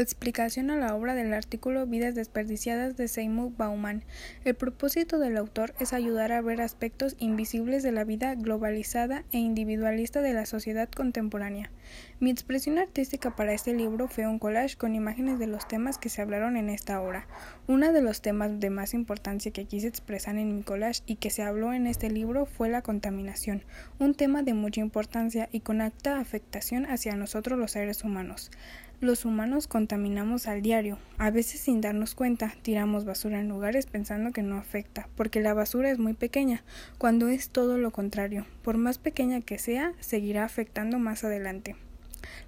Explicación a la obra del artículo Vidas desperdiciadas de Seymour Bauman. El propósito del autor es ayudar a ver aspectos invisibles de la vida globalizada e individualista de la sociedad contemporánea. Mi expresión artística para este libro fue un collage con imágenes de los temas que se hablaron en esta obra. Uno de los temas de más importancia que quise expresar en mi collage y que se habló en este libro fue la contaminación, un tema de mucha importancia y con alta afectación hacia nosotros los seres humanos. Los humanos contaminamos al diario. A veces sin darnos cuenta, tiramos basura en lugares pensando que no afecta, porque la basura es muy pequeña, cuando es todo lo contrario. Por más pequeña que sea, seguirá afectando más adelante.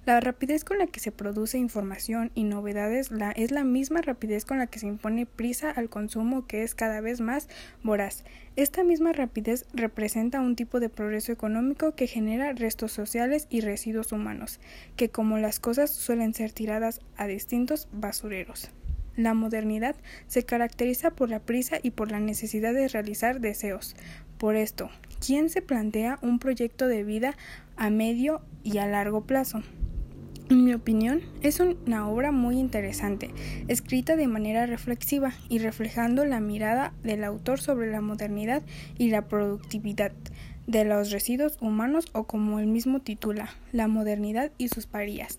La rapidez con la que se produce información y novedades la, es la misma rapidez con la que se impone prisa al consumo que es cada vez más voraz. Esta misma rapidez representa un tipo de progreso económico que genera restos sociales y residuos humanos, que como las cosas suelen ser tiradas a distintos basureros. La modernidad se caracteriza por la prisa y por la necesidad de realizar deseos. Por esto, ¿quién se plantea un proyecto de vida a medio y a largo plazo? En mi opinión, es una obra muy interesante, escrita de manera reflexiva y reflejando la mirada del autor sobre la modernidad y la productividad de los residuos humanos o como el mismo titula, la modernidad y sus parías.